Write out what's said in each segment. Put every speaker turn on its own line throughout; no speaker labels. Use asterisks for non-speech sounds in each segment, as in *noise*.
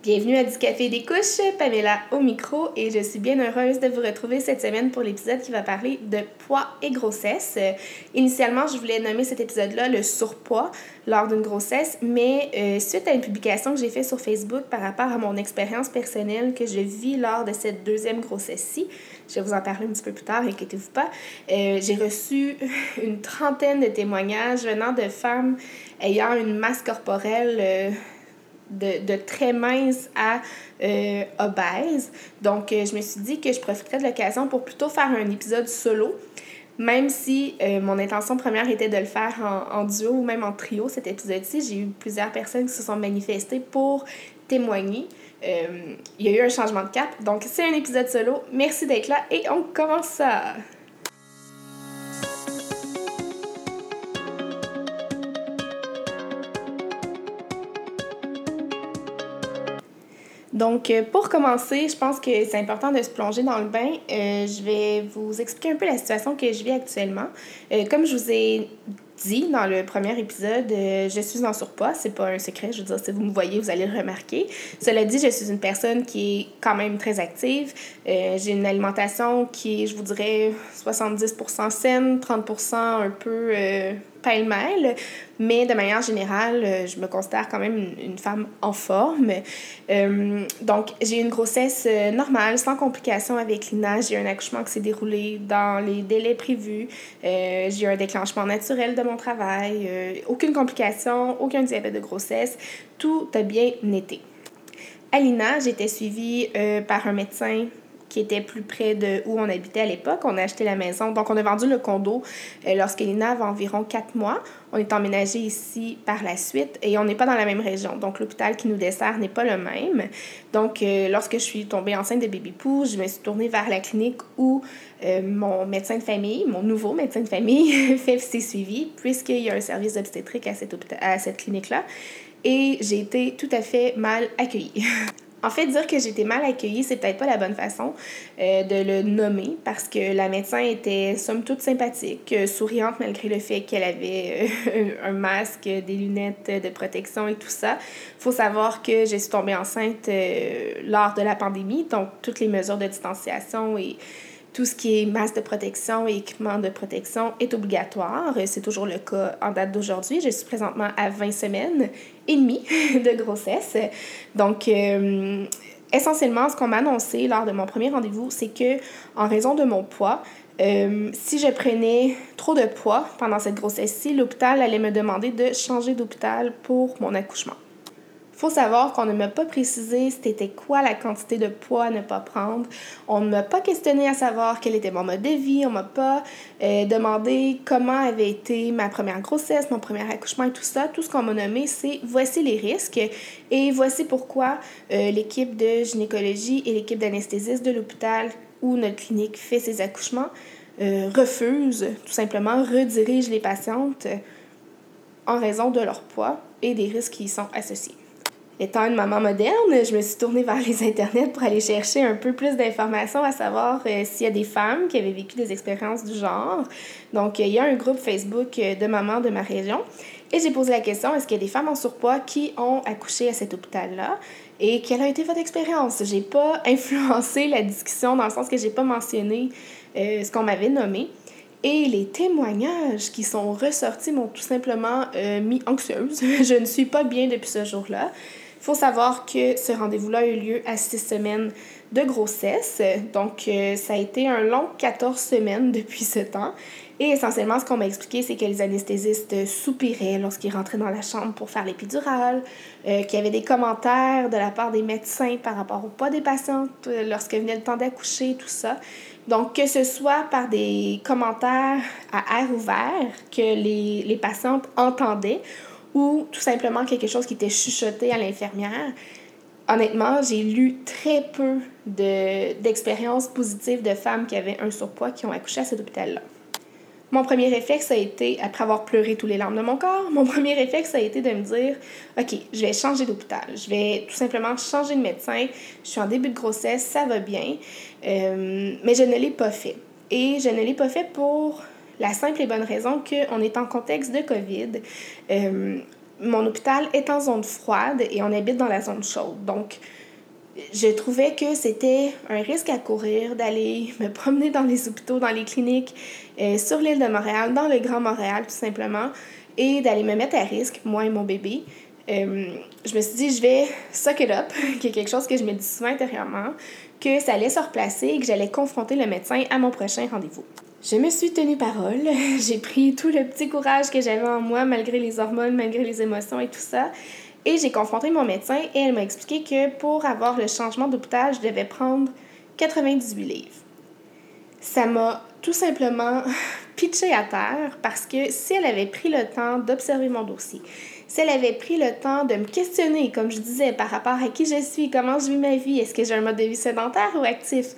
Bienvenue à Du Café des couches, Pamela au micro et je suis bien heureuse de vous retrouver cette semaine pour l'épisode qui va parler de poids et grossesse. initialement, je voulais nommer cet épisode-là le surpoids lors d'une grossesse, mais euh, suite à une publication que j'ai faite sur Facebook par rapport à mon expérience personnelle que je vis lors de cette deuxième grossesse-ci, je vais vous en parler un petit peu plus tard, inquiétez-vous pas, euh, j'ai reçu *laughs* une trentaine de témoignages venant de femmes ayant une masse corporelle euh, de, de, très mince à euh, obèse. Donc, euh, je me suis dit que je profiterais de l'occasion pour plutôt faire un épisode solo, même si euh, mon intention première était de le faire en, en duo ou même en trio, cet épisode-ci. J'ai eu plusieurs personnes qui se sont manifestées pour témoigner. il y a eu un changement de cap. Donc, c'est un épisode solo. Merci d'être là et on commence ça! Donc, euh, pour commencer, je pense que c'est important de se plonger dans le bain. Euh, je vais vous expliquer un peu la situation que je vis actuellement. Euh, comme je vous ai dit dans le premier épisode, je suis en surpoids. C'est pas un secret. Je veux dire, si vous me voyez, vous allez le remarquer. Cela dit, je suis une personne qui est quand même très active. J'ai une alimentation qui je vous dirais, 70% saine, 30% un peu pêle-mêle, mais de manière générale, euh, je me considère quand même une, femme en forme. Euh, donc, j'ai une grossesse euh, normale, sans complications avec Lina. J'ai eu un accouchement qui s'est déroulé dans les délais prévus. j'ai eu un déclenchement naturel de mon travail. aucune complication, aucun diabète de grossesse. Tout a bien été. À Lina, été suivie par un médecin qui était plus près de où on habitait à l'époque. On a acheté la maison. Donc, on a vendu le condo euh, lorsqu'Elina avait environ quatre mois. On est emménagé ici par la suite et on n'est pas dans la même région. Donc, l'hôpital qui nous dessert n'est pas le même. Donc, euh, lorsque je suis tombée enceinte de bébé Pou, je me suis tournée vers la clinique où euh, mon médecin de famille, mon nouveau médecin de famille, *laughs* fait ses suivis, puisqu'il y a un service obstétrique à cette, à cette clinique-là. Et j'ai été tout à fait mal accueillie. *laughs* En fait, dire que j'étais mal accueillie, c'est peut-être pas la bonne façon euh, de le nommer parce que la médecin était somme toute sympathique, euh, souriante malgré le fait qu'elle avait euh, *laughs* un masque, des lunettes de protection et tout ça. faut savoir que je suis tombée enceinte lors de la pandémie, donc toutes les mesures de distanciation et tout ce qui est masque de protection et équipement de protection est obligatoire. C'est toujours le cas en date d'aujourd'hui. Je suis présentement à 20 semaines et demie de grossesse. Donc, euh, essentiellement, ce qu'on m'a annoncé lors de mon premier rendez-vous, c'est que en raison de mon poids, euh, si je prenais trop de poids pendant cette grossesse-ci, l'hôpital allait me demander de changer d'hôpital pour mon accouchement faut savoir qu'on ne m'a pas précisé c'était quoi la quantité de poids à ne pas prendre. On ne m'a pas questionné à savoir quel était mon mode de vie. On m'a pas euh, demandé comment avait été ma première grossesse, mon premier accouchement et tout ça. Tout ce qu'on m'a nommé, c'est voici les risques et voici pourquoi euh, l'équipe de gynécologie et l'équipe d'anesthésiste de l'hôpital où notre clinique fait ses accouchements euh, refuse, tout simplement, redirige les patientes en raison de leur poids et des risques qui y sont associés. Étant une maman moderne, je me suis tournée vers les internets pour aller chercher un peu plus d'informations à savoir euh, s'il y a des femmes qui avaient vécu des expériences du genre. Donc, il y a un groupe Facebook euh, de mamans de ma région. Et j'ai posé la question, est-ce qu'il y a des femmes en surpoids qui ont accouché à cet hôpital-là? Et quelle a été votre expérience? J'ai pas *laughs* influencé la discussion dans le sens que j'ai pas mentionné euh, ce qu'on m'avait nommé. Et les témoignages qui sont ressortis m'ont tout simplement mis anxieuse. *laughs* je ne suis pas bien depuis ce jour-là. Il faut savoir que ce rendez-vous-là a eu lieu à six semaines de grossesse. Donc, euh, ça a été un long 14 semaines depuis ce temps. Et essentiellement, ce qu'on m'a expliqué, c'est que les anesthésistes soupiraient lorsqu'ils rentraient dans la chambre pour faire l'épidurale, euh, qu'il y avait des commentaires de la part des médecins par rapport au poids des patientes euh, lorsque venait le temps d'accoucher, tout ça. Donc, que ce soit par des commentaires à air ouvert que les, les patientes entendaient ou tout simplement quelque chose qui était chuchoté à l'infirmière. Honnêtement, j'ai lu très peu d'expériences positives de femmes qui avaient un surpoids qui ont accouché à cet hôpital-là. Mon premier réflexe a été, après avoir pleuré tous les larmes de mon corps, mon *laughs* premier réflexe a été de me dire OK, je vais changer d'hôpital. Je vais tout simplement changer de médecin. Je suis en début de grossesse, ça va bien. Euh, mais je ne l'ai pas fait. Et je ne l'ai pas fait pour la simple et bonne raison qu'on est en contexte de COVID. Euh, mon hôpital est en zone froide et on habite dans la zone chaude. Donc, je trouvais que c'était un risque à courir d'aller me promener dans les hôpitaux, dans les cliniques, euh, sur l'île de Montréal, dans le Grand Montréal tout simplement, et d'aller me mettre à risque, moi et mon bébé. Euh, je me suis dit, je vais suck it up, *laughs* qui est quelque chose que je me dis souvent intérieurement, que ça allait se replacer et que j'allais confronter le médecin à mon prochain rendez-vous. Je me suis tenue parole. *laughs* J'ai pris tout le petit courage que j'avais en moi, malgré les hormones, malgré les émotions et tout ça. Et j'ai confronté mon médecin et elle m'a expliqué que pour avoir le changement d'hôpital, je devais prendre 98 livres. Ça m'a tout simplement *laughs* pitché à terre parce que si elle avait pris le temps d'observer mon dossier, si elle avait pris le temps de me questionner, comme je disais, par rapport à qui je suis, comment je vis ma vie, est-ce que j'ai un mode de vie sédentaire ou actif,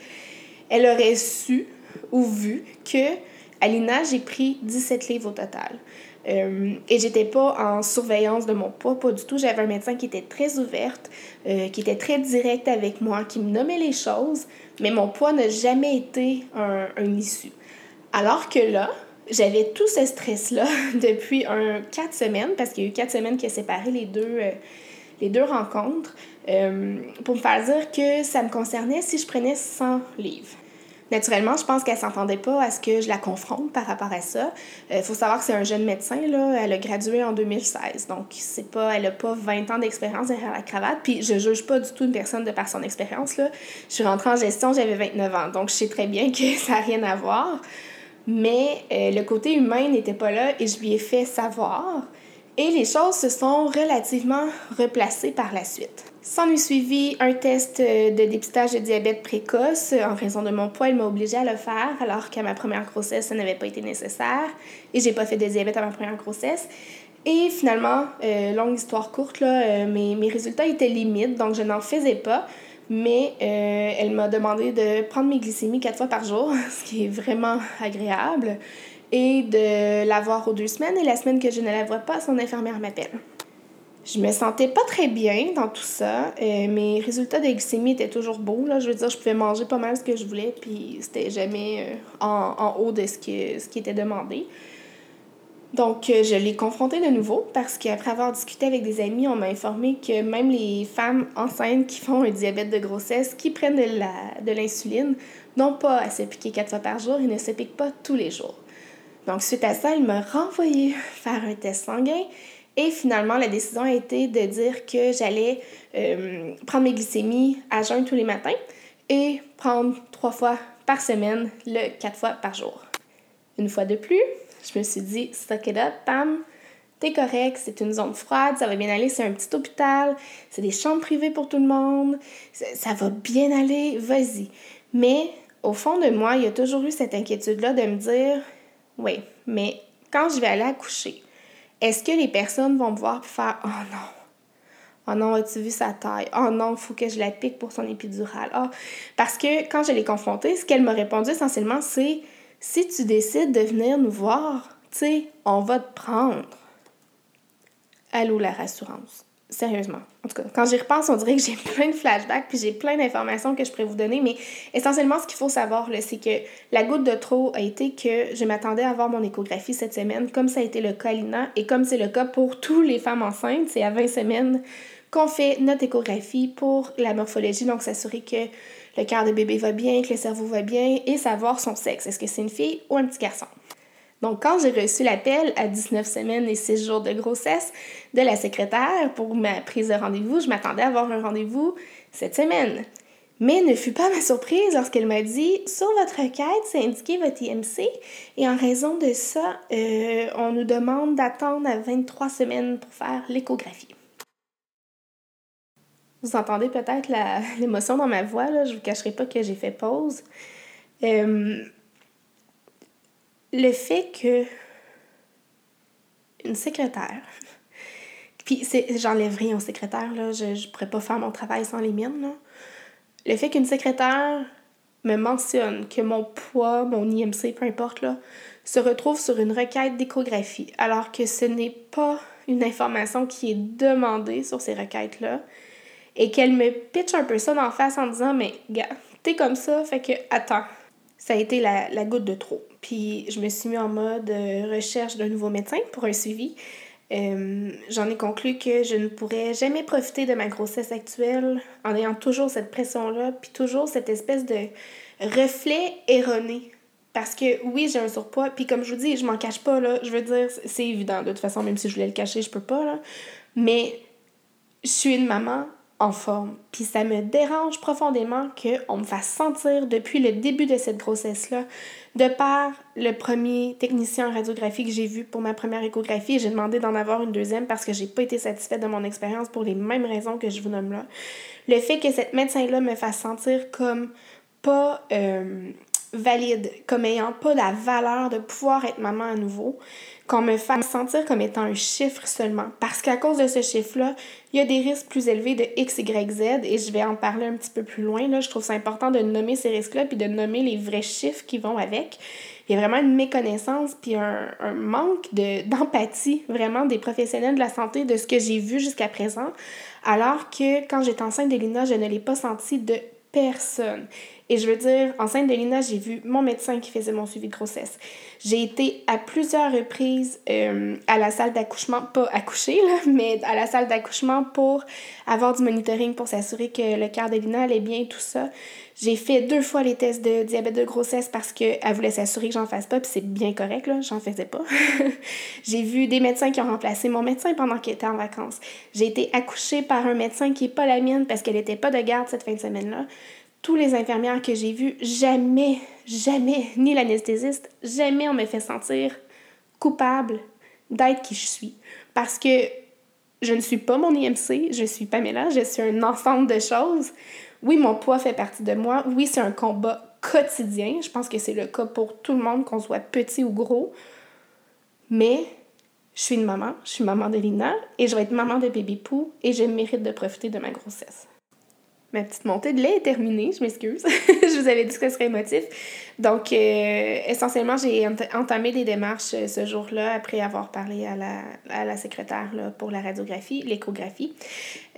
elle aurait su ou vu que à l'INA, j'ai pris 17 livres au total. Euh, et j'étais pas en surveillance de mon poids, pas du tout. J'avais un médecin qui était très ouverte, euh, qui était très direct avec moi, qui me nommait les choses, mais mon poids n'a jamais été un, un issue. Alors que là, j'avais tout ce stress-là *laughs* depuis un quatre semaines, parce qu'il y a eu quatre semaines qui a séparé les deux, euh, les deux rencontres, euh, pour me faire dire que ça me concernait si je prenais 100 livres. Naturellement, je pense qu'elle s'entendait pas à ce que je la confronte par rapport à ça. Il euh, faut savoir que c'est un jeune médecin, là. Elle a gradué en 2016. Donc, c'est pas, elle a pas 20 ans d'expérience derrière la cravate. Puis, je juge pas du tout une personne de par son expérience, là. Je suis rentrée en gestion, j'avais 29 ans. Donc, je sais très bien que ça n'a rien à voir. Mais euh, le côté humain n'était pas là et je lui ai fait savoir. Et les choses se sont relativement replacées par la suite. S'en est suivi un test euh, de dépistage de diabète précoce. En raison de mon poids, elle m'a obligée à le faire, alors qu'à ma première grossesse, ça n'avait pas été nécessaire. Et j'ai pas fait de diabète à ma première grossesse. Et finalement, euh, longue histoire courte, là, mes, mes résultats étaient limites, donc je n'en faisais pas mais euh, elle m'a demandé de prendre mes glycémies quatre fois par jour, *laughs* ce qui est vraiment agréable, et de l'avoir aux deux semaines. Et la semaine que je ne la vois pas, son infirmière m'appelle. Je me sentais pas très bien dans tout ça. Euh, mes résultats de glycémie étaient toujours beaux. Là. Je veux dire, je pouvais manger pas mal ce que je voulais, puis c'était jamais euh, en, en, haut de ce qui, était demandé. Donc, euh, je l'ai confronté de nouveau parce qu'après avoir discuté avec des amis, on m'a informé que même les femmes enceintes qui font un diabète de grossesse, qui prennent de l'insuline, n'ont pas à se piquer quatre fois par jour et ne se piquent pas tous les jours. Donc, suite à ça, il m'a renvoyé faire un test sanguin et finalement, la décision a été de dire que j'allais euh, prendre mes glycémies à jeun tous les matins et prendre trois fois par semaine, le quatre fois par jour. Une fois de plus, je me suis dit, stock it up, Pam, t'es correct, c'est une zone froide, ça va bien aller, c'est un petit hôpital, c'est des chambres privées pour tout le monde, ça va bien aller, vas-y. Mais au fond de moi, il y a toujours eu cette inquiétude-là de me dire, oui, mais quand je vais aller accoucher, est-ce que les personnes vont me voir faire, oh non, Oh non, as-tu vu sa taille? Oh non, faut que je la pique pour son épidurale. Oh. Parce que quand je l'ai confrontée, ce qu'elle m'a répondu essentiellement, c'est si tu décides de venir nous voir, tu sais, on va te prendre. Allô, la rassurance. Sérieusement. En tout cas, quand j'y repense, on dirait que j'ai *laughs* plein de flashbacks puis j'ai plein d'informations que je pourrais vous donner. Mais essentiellement, ce qu'il faut savoir, c'est que la goutte de trop a été que je m'attendais à avoir mon échographie cette semaine, comme ça a été le cas à Lina et comme c'est le cas pour toutes les femmes enceintes. C'est à 20 semaines qu'on fait notre échographie pour la morphologie, donc s'assurer que le cœur de bébé va bien, que le cerveau va bien et savoir son sexe. Est-ce que c'est une fille ou un petit garçon? Donc, quand j'ai reçu l'appel à 19 semaines et 6 jours de grossesse de la secrétaire pour ma prise de rendez-vous, je m'attendais à avoir un rendez-vous cette semaine. Mais ne fut pas ma surprise lorsqu'elle m'a dit Sur votre requête, c'est indiqué votre IMC et en raison de ça, euh, on nous demande d'attendre à 23 semaines pour faire l'échographie. Vous entendez peut-être l'émotion dans ma voix, là. je ne vous cacherai pas que j'ai fait pause. Euh, le fait que une secrétaire, *laughs* puis j'enlève rien au secrétaire, là, je ne pourrais pas faire mon travail sans les miennes. Là. Le fait qu'une secrétaire me mentionne que mon poids, mon IMC, peu importe, là, se retrouve sur une requête d'échographie, alors que ce n'est pas une information qui est demandée sur ces requêtes-là, et qu'elle me pitch un peu ça d'en face en disant Mais, gars, t'es comme ça, fait que attends. Ça a été la, la goutte de trop. Puis je me suis mis en mode euh, recherche d'un nouveau médecin pour un suivi. Euh, j'en ai conclu que je ne pourrais jamais profiter de ma grossesse actuelle en ayant toujours cette pression-là, puis toujours cette espèce de reflet erroné. Parce que oui, j'ai un surpoids, puis comme je vous dis, je m'en cache pas, là. Je veux dire, c'est évident. De toute façon, même si je voulais le cacher, je peux pas, là. Mais je suis une maman en forme. Puis ça me dérange profondément qu'on me fasse sentir depuis le début de cette grossesse-là, de par le premier technicien en radiographie que j'ai vu pour ma première échographie, j'ai demandé d'en avoir une deuxième parce que j'ai pas été satisfaite de mon expérience pour les mêmes raisons que je vous nomme là. Le fait que cette médecin-là me fasse sentir comme pas euh, valide, comme ayant pas la valeur de pouvoir être maman à nouveau, qu'on me fasse sentir comme étant un chiffre seulement. Parce qu'à cause de ce chiffre-là, il y a des risques plus élevés de X, Y, Z, et je vais en parler un petit peu plus loin. Là. Je trouve ça important de nommer ces risques-là, puis de nommer les vrais chiffres qui vont avec. Il y a vraiment une méconnaissance, puis un, un manque d'empathie, vraiment, des professionnels de la santé, de ce que j'ai vu jusqu'à présent, alors que quand j'étais enceinte de Lina, je ne l'ai pas senti de personne. Et je veux dire, enceinte de Lina, j'ai vu mon médecin qui faisait mon suivi de grossesse. J'ai été à plusieurs reprises euh, à la salle d'accouchement, pas accoucher, là, *laughs* mais à la salle d'accouchement pour avoir du monitoring pour s'assurer que le cœur de Lina allait bien, tout ça. J'ai fait deux fois les tests de diabète de grossesse parce qu'elle voulait s'assurer que j'en fasse pas, puis c'est bien correct, là, j'en faisais pas. *laughs* j'ai vu des médecins qui ont remplacé mon médecin pendant qu'elle était en vacances. J'ai été accouchée par un médecin qui est pas la mienne parce qu'elle était pas de garde cette fin de semaine-là tous les infirmières que j'ai vues, jamais, jamais, ni l'anesthésiste, jamais on me fait sentir coupable d'être qui je suis. Parce que je ne suis pas mon IMC, je suis Pamela, je suis un ensemble de choses. Oui, mon poids fait partie de moi. Oui, c'est un combat quotidien. Je pense que c'est le cas pour tout le monde, qu'on soit petit ou gros. Mais je suis une maman, je suis maman de Lina et je vais être maman de bébé Pou et je mérite de profiter de ma grossesse ma petite montée de lait est terminée, je m'excuse. *laughs* vous avais dit que ce serait émotif. Donc, euh, essentiellement, j'ai entamé des démarches euh, ce jour-là après avoir parlé à la, à la secrétaire là, pour la radiographie, l'échographie.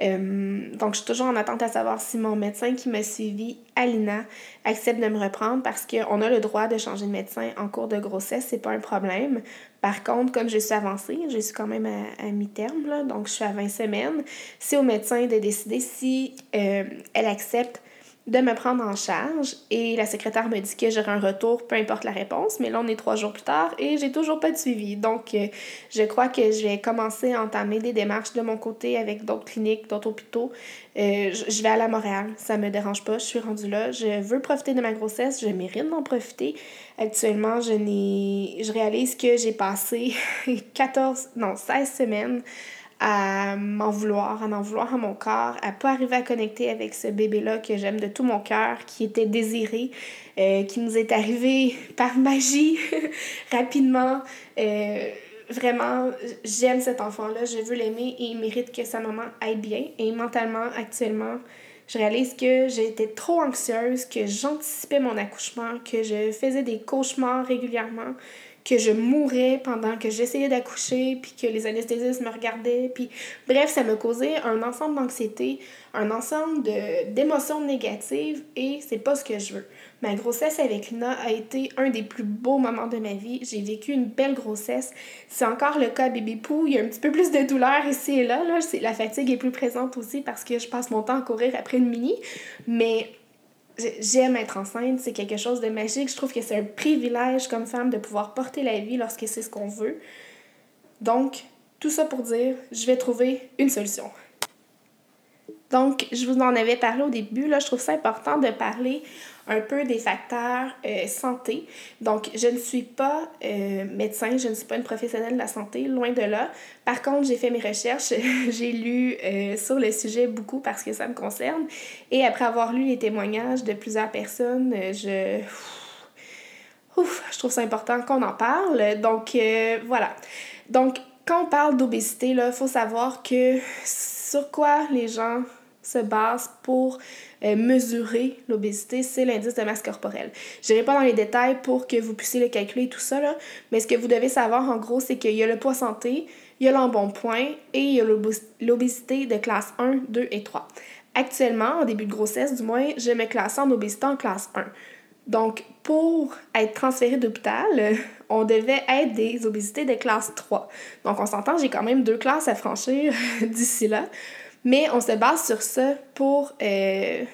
Euh, donc, je suis toujours en attente à savoir si mon médecin qui m'a suivi, Alina, accepte de me reprendre parce qu'on a le droit de changer de médecin en cours de grossesse, c'est pas un problème. Par contre, comme je suis avancée, je suis quand même à, mi-terme, donc je suis à 20 semaines, c'est au médecin de décider si elle accepte de me prendre en charge et la secrétaire me dit que j'aurai un retour, peu importe la réponse, mais là on est trois jours plus tard et j'ai toujours pas de suivi. Donc euh, je crois que je vais commencer à entamer des démarches de mon côté avec d'autres cliniques, d'autres hôpitaux. Euh, je vais aller à Montréal, ça me dérange pas, je suis rendue là, je veux profiter de ma grossesse, je mérite d'en profiter. Actuellement, je je réalise que j'ai passé *laughs* 14 non, 16 semaines à m'en vouloir, à m'en vouloir à mon corps, à pas arriver à connecter avec ce bébé-là que j'aime de tout mon cœur, qui était désiré, euh, qui nous est arrivé *laughs* par magie, *laughs* rapidement. Euh, vraiment, j'aime cet enfant-là, je veux l'aimer et il mérite que sa maman aille bien. Et mentalement, actuellement, je réalise que j'étais trop anxieuse, que j'anticipais mon accouchement, que je faisais des cauchemars régulièrement, que je mourais pendant que j'essayais d'accoucher, puis que les anesthésistes me regardaient. Puis, bref, ça me causait un ensemble d'anxiété, un ensemble d'émotions négatives, et c'est pas ce que je veux. Ma grossesse avec Lina a été un des plus beaux moments de ma vie. J'ai vécu une belle grossesse. C'est encore le cas bébé Pou. Il y a un petit peu plus de douleur ici et là. là. La fatigue est plus présente aussi parce que je passe mon temps à courir après une mini. Mais j'aime être enceinte, c'est quelque chose de magique. Je trouve que c'est un privilège comme femme de pouvoir porter la vie lorsque c'est ce qu'on veut. Donc, tout ça pour dire, je vais trouver une solution. Donc, je vous en avais parlé au début, là, je trouve ça important de parler un peu des facteurs euh, santé. Donc, je ne suis pas euh, médecin, je ne suis pas une professionnelle de la santé, loin de là. Par contre, j'ai fait mes recherches, *laughs* j'ai lu euh, sur le sujet beaucoup parce que ça me concerne. Et après avoir lu les témoignages de plusieurs personnes, je... Ouf, je trouve ça important qu'on en parle. Donc, voilà. Donc, quand on parle d'obésité, il faut savoir que sur quoi les gens se base pour euh, mesurer l'obésité, c'est l'indice de masse corporelle. Je n'irai pas dans les détails pour que vous puissiez le calculer tout ça, là, mais ce que vous devez savoir en gros, c'est qu'il y a le poids santé, il y a l'embonpoint et il y a l'obésité de classe 1, 2 et 3. Actuellement, en début de grossesse du moins, je me classe en obésité en classe 1. Donc, pour être transféré d'hôpital, *laughs* on devait être des obésités de classe 3. Donc, on s'entend, j'ai quand même deux classes à franchir *laughs* d'ici là. Mais on se base sur ça pour euh,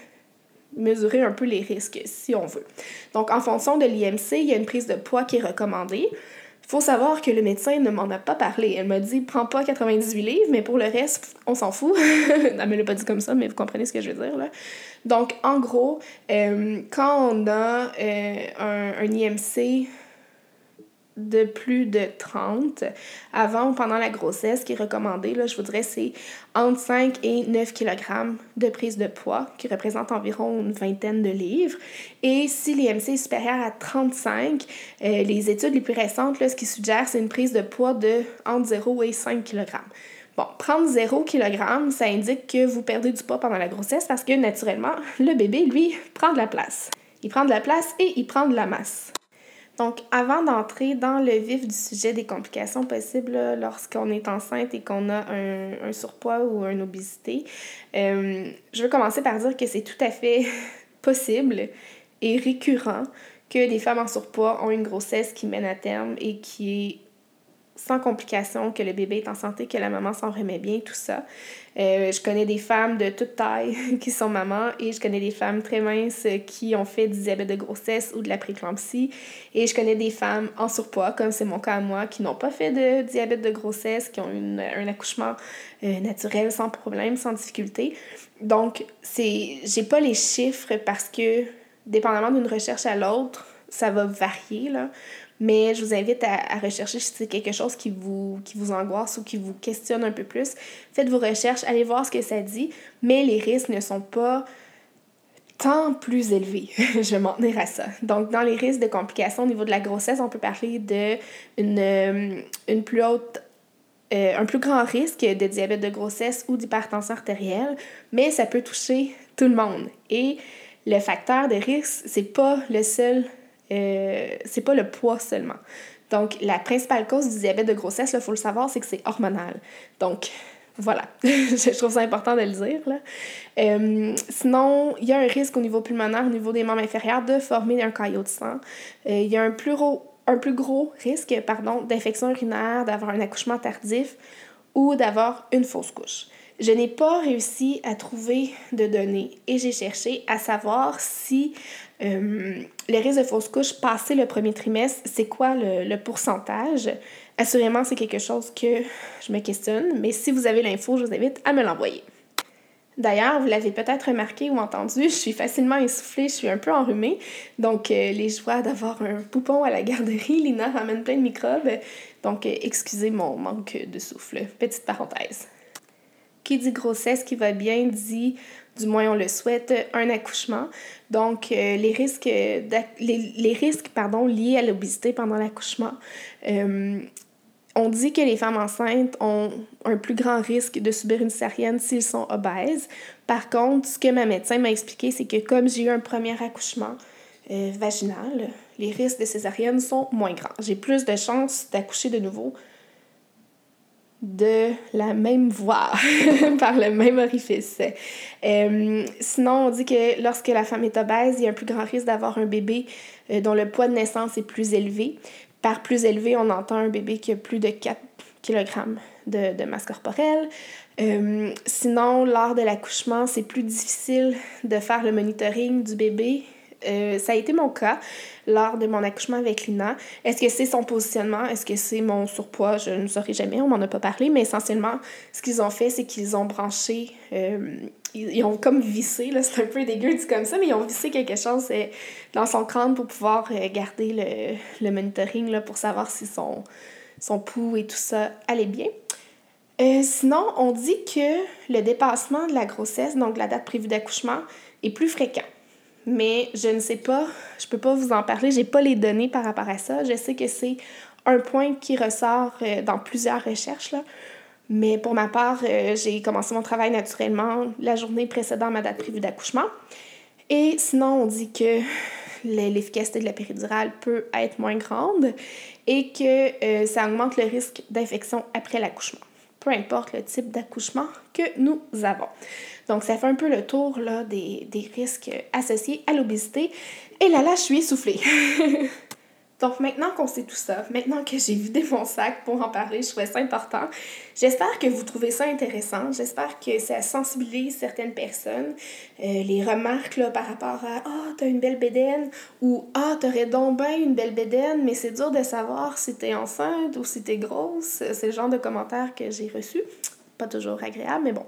mesurer un peu les risques, si on veut. Donc, en fonction de l'IMC, il y a une prise de poids qui est recommandée. Il faut savoir que le médecin ne m'en a pas parlé. Elle m'a dit prends pas 98 livres, mais pour le reste, on s'en fout. *laughs* Elle me l'a pas dit comme ça, mais vous comprenez ce que je veux dire là. Donc, en gros, euh, quand on a euh, un, un IMC de plus de 30 avant ou pendant la grossesse, qui est recommandé, là, je vous dirais, c'est entre 5 et 9 kg de prise de poids, qui représente environ une vingtaine de livres. Et si l'IMC est supérieur à 35, euh, les études les plus récentes, là, ce qui suggère, c'est une prise de poids de entre 0 et 5 kg. Bon, prendre 0 kg, ça indique que vous perdez du poids pendant la grossesse parce que naturellement, le bébé, lui, prend de la place. Il prend de la place et il prend de la masse. Donc, avant d'entrer dans le vif du sujet des complications possibles lorsqu'on est enceinte et qu'on a un, surpoids ou une obésité, euh, je veux commencer par dire que c'est tout à fait *laughs* possible et récurrent que des femmes en surpoids ont une grossesse qui mène à terme et qui est sans complications, que le bébé est en santé, que la maman s'en remet bien, tout ça. Euh, je connais des femmes de toute taille *laughs* qui sont mamans et je connais des femmes très minces qui ont fait du diabète de grossesse ou de la préclampsie. Et je connais des femmes en surpoids, comme c'est mon cas à moi, qui n'ont pas fait de diabète de grossesse, qui ont une, un accouchement euh, naturel sans problème, sans difficulté. Donc, c'est j'ai pas les chiffres parce que, dépendamment d'une recherche à l'autre, ça va varier, là. Mais je vous invite à, rechercher si c'est quelque chose qui vous, qui vous angoisse ou qui vous questionne un peu plus. Faites vos recherches, allez voir ce que ça dit, mais les risques ne sont pas tant plus élevés. *laughs* je vais m'en tenir à ça. Donc, dans les risques de complications au niveau de la grossesse, on peut parler de une, euh, une plus haute euh, un plus grand risque de diabète de grossesse ou d'hypertension artérielle, mais ça peut toucher tout le monde. Et le facteur de risque, c'est pas le seul euh, c'est pas le poids seulement. Donc, la principale cause du diabète de grossesse, il faut le savoir, c'est que c'est hormonal. Donc, voilà, *laughs* je trouve ça important de le dire. Là. Euh, sinon, il y a un risque au niveau pulmonaire, au niveau des membres inférieurs, de former un caillot de sang. Euh, il y a un plus gros, un plus gros risque pardon, d'infection urinaire, d'avoir un accouchement tardif ou d'avoir une fausse couche. Je n'ai pas réussi à trouver de données et j'ai cherché à savoir si euh, les risques de fausse couche passé le premier trimestre, c'est quoi le, pourcentage? Assurément, c'est quelque chose que je me questionne, mais si vous avez l'info, je vous invite à me l'envoyer. D'ailleurs, vous l'avez peut-être remarqué ou entendu, je suis facilement essoufflée, je suis un peu enrhumée. Donc, euh, les joies d'avoir un poupon à la garderie, Lina ramène plein de microbes. Donc, euh, excusez mon manque de souffle. Petite parenthèse. Qui dit grossesse qui va bien dit du moins on le souhaite, un accouchement. Donc, euh, les risques, les, les, risques pardon, liés à l'obésité pendant l'accouchement. Euh, on dit que les femmes enceintes ont un plus grand risque de subir une césarienne s'ils sont obèses. Par contre, ce que ma médecin m'a expliqué, c'est que comme j'ai eu un premier accouchement euh, vaginal, les risques de césarienne sont moins grands. J'ai plus de chances d'accoucher de nouveau de la même voie, *laughs* par le même orifice. Euh, sinon, on dit que lorsque la femme est obèse, il y a un plus grand risque d'avoir un bébé euh, dont le poids de naissance est plus élevé. Par plus élevé, on entend un bébé qui a plus de 4 kg de, de masse corporelle. Euh, sinon, lors de l'accouchement, c'est plus difficile de faire le monitoring du bébé euh, ça a été mon cas lors de mon accouchement avec Lina. Est-ce que c'est son positionnement? Est-ce que c'est mon surpoids? Je ne saurais jamais, on m'en a pas parlé, mais essentiellement, ce qu'ils ont fait, c'est qu'ils ont branché, euh, ils, ont comme vissé, c'est un peu dégueu dit comme ça, mais ils ont vissé quelque chose euh, dans son crâne pour pouvoir garder le, le monitoring là, pour savoir si son, son pouls et tout ça allait bien. sinon, on dit que le dépassement de la grossesse, donc la date prévue d'accouchement, est plus fréquent mais je ne sais pas, je peux pas vous en parler, j'ai pas les données par rapport à ça. Je sais que c'est un point qui ressort euh, dans plusieurs recherches, là. mais pour ma part, euh, j'ai commencé mon travail naturellement la journée précédant ma date prévue d'accouchement. Et sinon, on dit que l'efficacité de la péridurale peut être moins grande et que euh, ça augmente le risque d'infection après l'accouchement. Peu importe le type d'accouchement que nous avons. Donc, ça fait un peu le tour là, des, des risques associés à l'obésité. Et là, là, je suis essoufflée. *laughs* Donc maintenant qu'on sait tout ça, maintenant que j'ai vidé mon sac pour en parler, je trouvais ça important. J'espère que vous trouvez ça intéressant. J'espère que ça sensibilise certaines personnes. Euh, les remarques là, par rapport à Ah, oh, t'as une belle bédaine ou Ah, t'aurais donc bien une belle bédaine, mais c'est dur de savoir si t'es enceinte ou si t'es grosse. C'est le genre de commentaires que j'ai reçus. Pas toujours agréable, mais bon.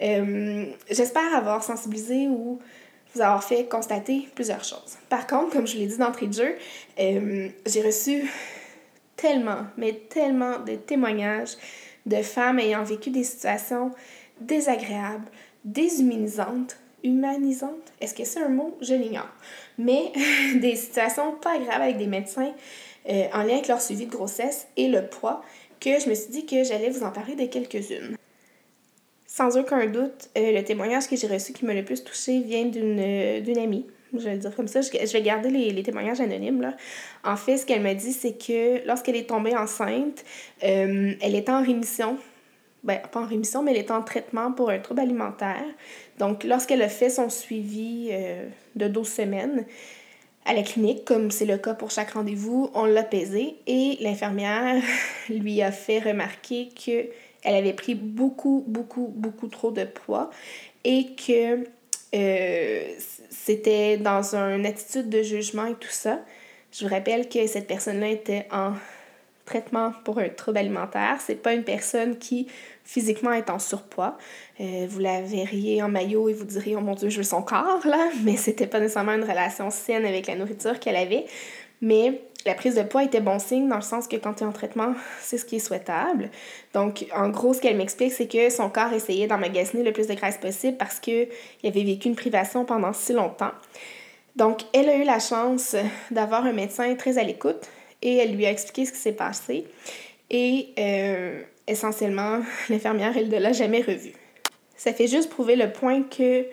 Euh, j'espère avoir sensibilisé ou vous avoir fait constater plusieurs choses. Par contre, comme je l'ai dit d'entrée de jeu, euh, j'ai reçu tellement, mais tellement de témoignages de femmes ayant vécu des situations désagréables, déshumanisantes, humanisantes, est-ce que c'est un mot? Je l'ignore. Mais *laughs* des situations pas agréables avec des médecins euh, en lien avec leur suivi de grossesse et le poids, que je me suis dit que j'allais vous en parler de quelques-unes. Sans aucun doute, euh, le témoignage que j'ai reçu qui m'a le plus touché vient d'une euh, amie. Je vais le dire comme ça. Je, vais garder les, les, témoignages anonymes. Là. En fait, ce qu'elle m'a dit, c'est que lorsqu'elle est tombée enceinte, euh, elle était en rémission. Ben, pas en rémission, mais elle était en traitement pour un trouble alimentaire. Donc, lorsqu'elle a fait son suivi de 12 semaines, à la clinique, comme c'est le cas pour chaque rendez-vous, on l'a pesé et l'infirmière *laughs* lui a fait remarquer que elle avait pris beaucoup, beaucoup, beaucoup trop de poids et que euh, c'était dans une attitude de jugement et tout ça. Je vous rappelle que cette personne-là était en traitement pour un trouble alimentaire. C'est pas une personne qui physiquement est en surpoids. Euh, vous la verriez en maillot et vous diriez, oh mon Dieu, je veux son corps, là. *laughs* Mais c'était pas nécessairement une relation saine avec la nourriture qu'elle avait. Mais la prise de poids était bon signe dans le sens que quand tu es en traitement, *laughs* c'est ce qui est souhaitable. Donc, en gros, ce qu'elle m'explique, c'est que son corps essayait d'emmagasiner le plus de graisse possible parce qu'il avait vécu une privation pendant si longtemps. Donc, elle a eu la chance d'avoir un médecin très à l'écoute et elle lui a expliqué ce qui s'est passé. Et euh, essentiellement, *laughs* l'infirmière, elle ne l'a jamais revu. Ça fait juste prouver le point que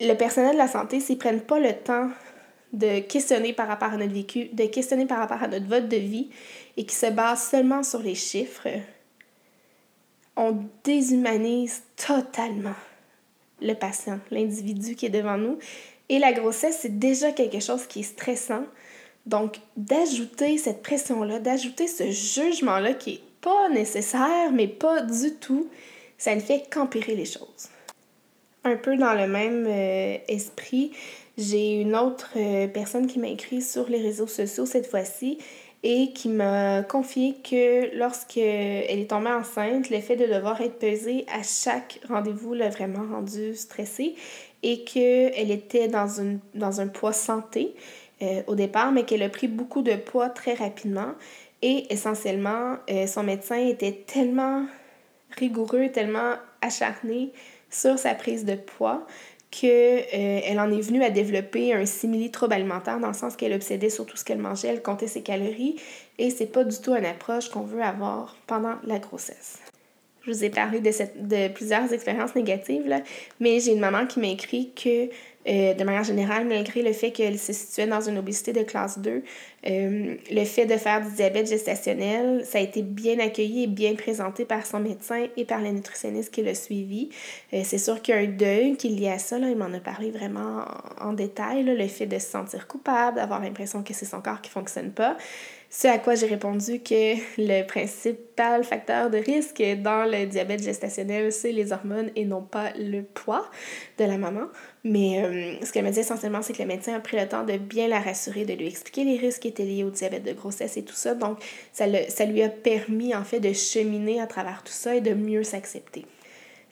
le personnel de la santé, s'ils prennent pas le temps de questionner par rapport à notre vécu, de questionner par rapport à notre vote de vie et qui se base seulement sur les chiffres, on déshumanise totalement le patient, l'individu qui est devant nous. Et la grossesse, c'est déjà quelque chose qui est stressant. Donc, d'ajouter cette pression-là, d'ajouter ce jugement-là qui est pas nécessaire, mais pas du tout, ça ne fait qu'empirer les choses. Un peu dans le même euh, esprit, j'ai une autre euh, personne qui m'a écrit sur les réseaux sociaux cette fois-ci et qui m'a confié que lorsqu'elle est tombée enceinte, le fait de devoir être pesée à chaque rendez-vous l'a vraiment rendue stressée et qu'elle était dans, un poids santé euh, au départ, mais qu'elle a pris beaucoup de poids très rapidement. Et essentiellement, euh, son médecin était tellement rigoureux, tellement acharné sur sa prise de poids qu'elle euh, en est venue à développer un simili-trouble alimentaire dans le sens qu'elle obsédait sur tout ce qu'elle mangeait, elle comptait ses calories et c'est pas du tout une approche qu'on veut avoir pendant la grossesse. Je vous ai parlé de, cette, de plusieurs expériences négatives, là, mais j'ai une maman qui m'a écrit que euh, de manière générale, malgré le fait qu'elle se situait dans une obésité de classe 2, euh, le fait de faire du diabète gestationnel, ça a été bien accueilli et bien présenté par son médecin et par la nutritionniste qui l'a suivi. Euh, c'est sûr qu'il y a un deuil qui est lié à ça, là, il m'en a parlé vraiment en, détail, le fait de se sentir coupable, d'avoir l'impression que c'est son corps qui ne fonctionne pas. Ce à quoi j'ai répondu que le principal facteur de risque dans le diabète gestationnel, c'est les hormones et non pas le poids de la maman. Mais euh, ce qu'elle me dit essentiellement, c'est que le médecin a pris le temps de bien la rassurer, de lui expliquer les risques qui étaient liés au diabète de grossesse et tout ça. Donc, ça, le, ça lui a permis en fait de cheminer à travers tout ça et de mieux s'accepter.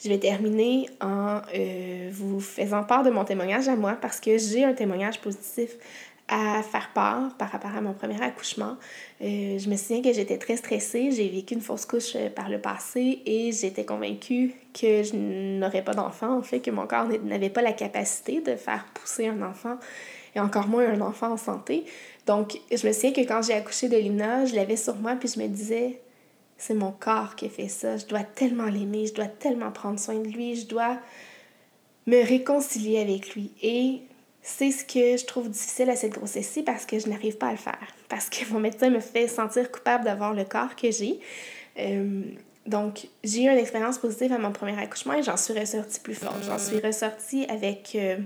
Je vais terminer en euh, vous faisant part de mon témoignage à moi parce que j'ai un témoignage positif à faire part par rapport à mon premier accouchement. Euh, je me souviens que j'étais très stressée. J'ai vécu une fausse couche euh, par le passé et j'étais convaincue que je n'aurais pas d'enfant, en fait, que mon corps n'avait pas la capacité de faire pousser un enfant et encore moins un enfant en santé. Donc, je me souviens que quand j'ai accouché de Lina, je l'avais sur moi puis je me disais, c'est mon corps qui fait ça. Je dois tellement l'aimer, je dois tellement prendre soin de lui, je dois me réconcilier avec lui. Et c'est ce que je trouve difficile à cette grossesse-ci parce que je n'arrive pas à le faire. Parce que mon médecin me fait sentir coupable d'avoir le corps que j'ai. Euh, donc, j'ai eu une expérience positive à mon premier accouchement et j'en suis ressortie plus forte. J'en suis ressortie avec euh,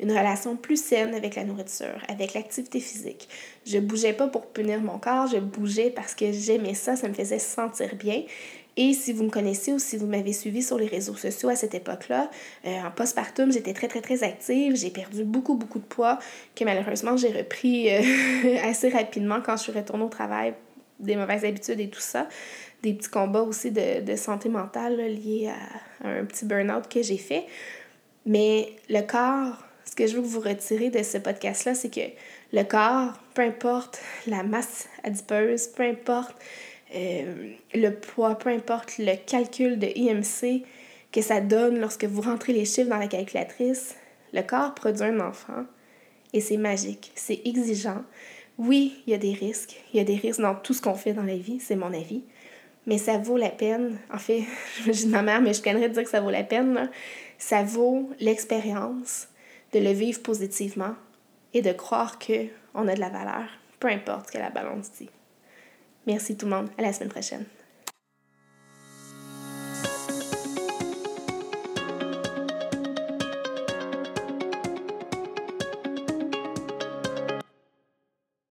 une relation plus saine avec la nourriture, avec l'activité physique. Je bougeais pas pour punir mon corps, je bougeais parce que j'aimais ça, ça me faisait sentir bien. Et si vous me connaissez ou si vous m'avez suivi sur les réseaux sociaux à cette époque-là, euh, en postpartum, j'étais très, très, très active. J'ai perdu beaucoup, beaucoup de poids que malheureusement, j'ai repris euh, *laughs* assez rapidement quand je suis retournée au travail, des mauvaises habitudes et tout ça. Des petits combats aussi de, de santé mentale liés à, un petit burn-out que j'ai fait. Mais le corps, ce que je veux que vous retirez de ce podcast-là, c'est que le corps, peu importe la masse adipeuse, peu importe euh, le poids, peu importe le calcul de IMC que ça donne lorsque vous rentrez les chiffres dans la calculatrice, le corps produit un enfant et c'est magique, c'est exigeant. Oui, il y a des risques, il y a des risques dans tout ce qu'on fait dans la vie, c'est mon avis, mais ça vaut la peine. En fait, *laughs* je dis ma mère, mais je de dire que ça vaut la peine. Ça vaut l'expérience de le vivre positivement et de croire qu'on a de la valeur, peu importe ce que la balance dit. Merci tout le monde. À la semaine prochaine.